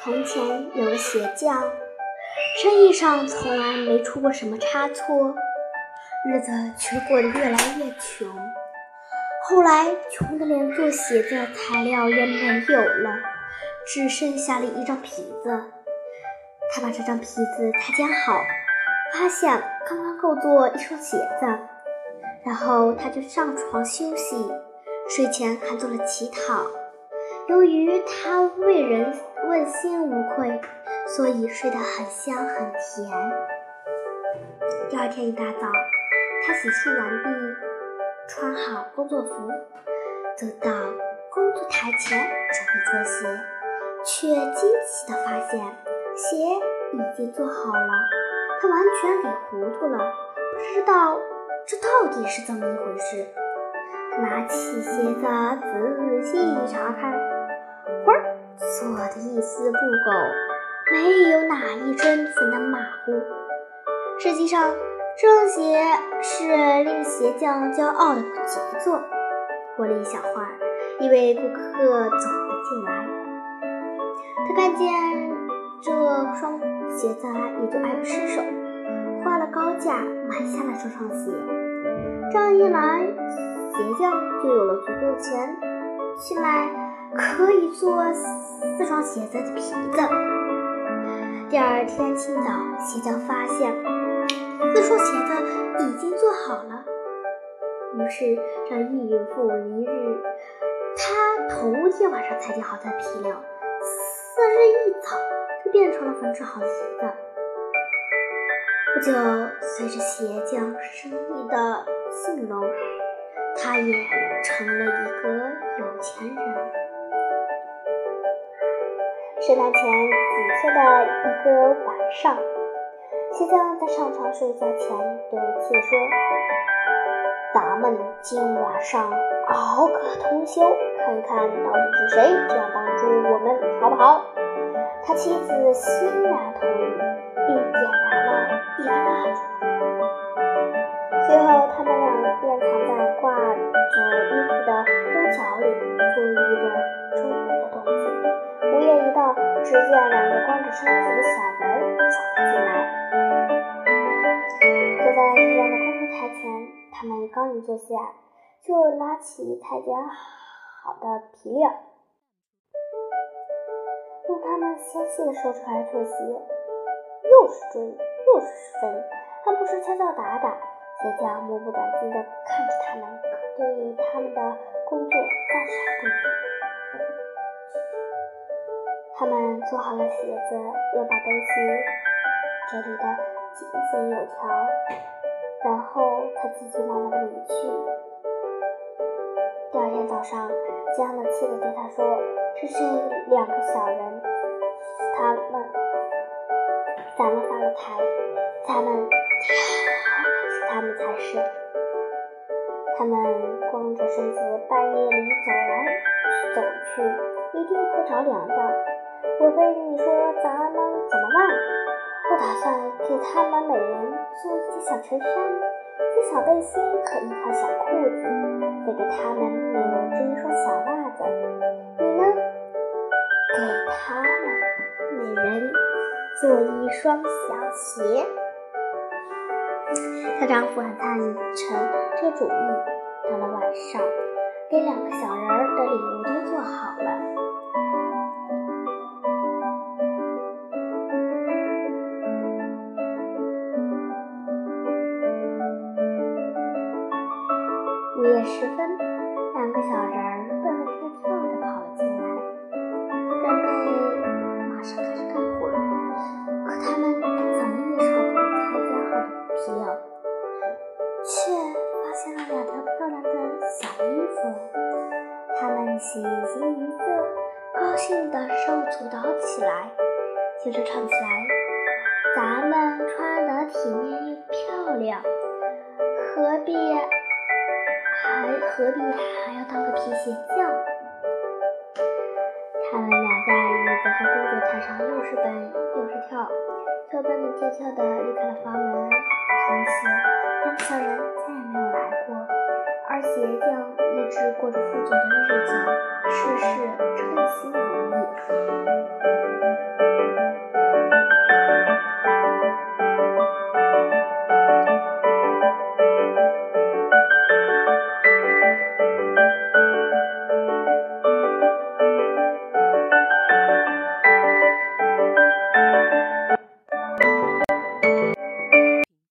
从前有个鞋匠，生意上从来没出过什么差错，日子却过得越来越穷。后来穷得连做鞋子的材料也没有了，只剩下了一张皮子。他把这张皮子裁剪好，发现刚刚够做一双鞋子，然后他就上床休息，睡前还做了乞讨。由于他为人问心无愧，所以睡得很香很甜。第二天一大早，他洗漱完毕，穿好工作服，走到工作台前准备做鞋，却惊奇地发现鞋已经做好了。他完全给糊涂了，不知道这到底是怎么一回事。拿起鞋子仔细查看。做的一丝不苟，没有哪一针分的马虎。实际上，这双鞋是令鞋匠骄傲的杰作。过了一小会儿，一位顾客走了进来，他看见这双鞋子也就爱不释手，花了高价买下了这双鞋。这样一来，鞋匠就有了足够钱去买。可以做四双鞋子的皮子。第二天清早，鞋匠发现四双鞋子已经做好了。于是这一复一日，他头天晚上裁剪好的皮料，次日一早就变成了缝制好的鞋子。不久，随着鞋匠生意的兴隆，他也成了一个有钱人。圣诞前几天的一个晚上，鞋匠在上床睡觉前对妻子说：“咱们今晚上熬个通宵，看看到底是谁这样帮助我们，好不好？”他妻子欣然同意，并点燃了一根蜡烛。只见两个光着身子的小人走了进来，坐在鞋匠的工作台前。他们刚一坐下，就拿起裁剪好的皮料，用他们纤细的手指开始做鞋，又是追又是分，还不时敲敲打打。鞋匠目不转睛地看着他们，对他们的工作赞赏不已。他们做好了鞋子，又把东西整理得井井有条，然后他急急忙忙地离去。第二天早上，江冷气的对他说：“是这两个小人，他们，咱们发了财，咱们是他们才是。他们光着身子半夜里走来走去，一定会着凉的。”我跟你说，咱们怎么办？我打算给他们每人做一件小衬衫、一件小背心和一条小裤子，再给他们每人织一双小袜子。你呢？给他们每人做一双小鞋。她丈夫很赞成这主意。到了晚上，给两个小人儿的礼物都做好了。时分，两个小人儿蹦蹦跳跳地跑了进来，准备马上开始干活。可他们怎么也少不了裁剪好的皮料，却发现了两条漂亮的小衣服。他们喜形于色，高兴地手舞足蹈起来，接着唱起来：“咱们穿得体面又漂亮，何必？”还何必还要当个皮鞋匠？他们俩在椅子和工作台上又是蹦又是跳，又蹦蹦跳跳的离开了房门。从此，两个小人再也没有来过，而鞋匠一直过着富足的日子，事事。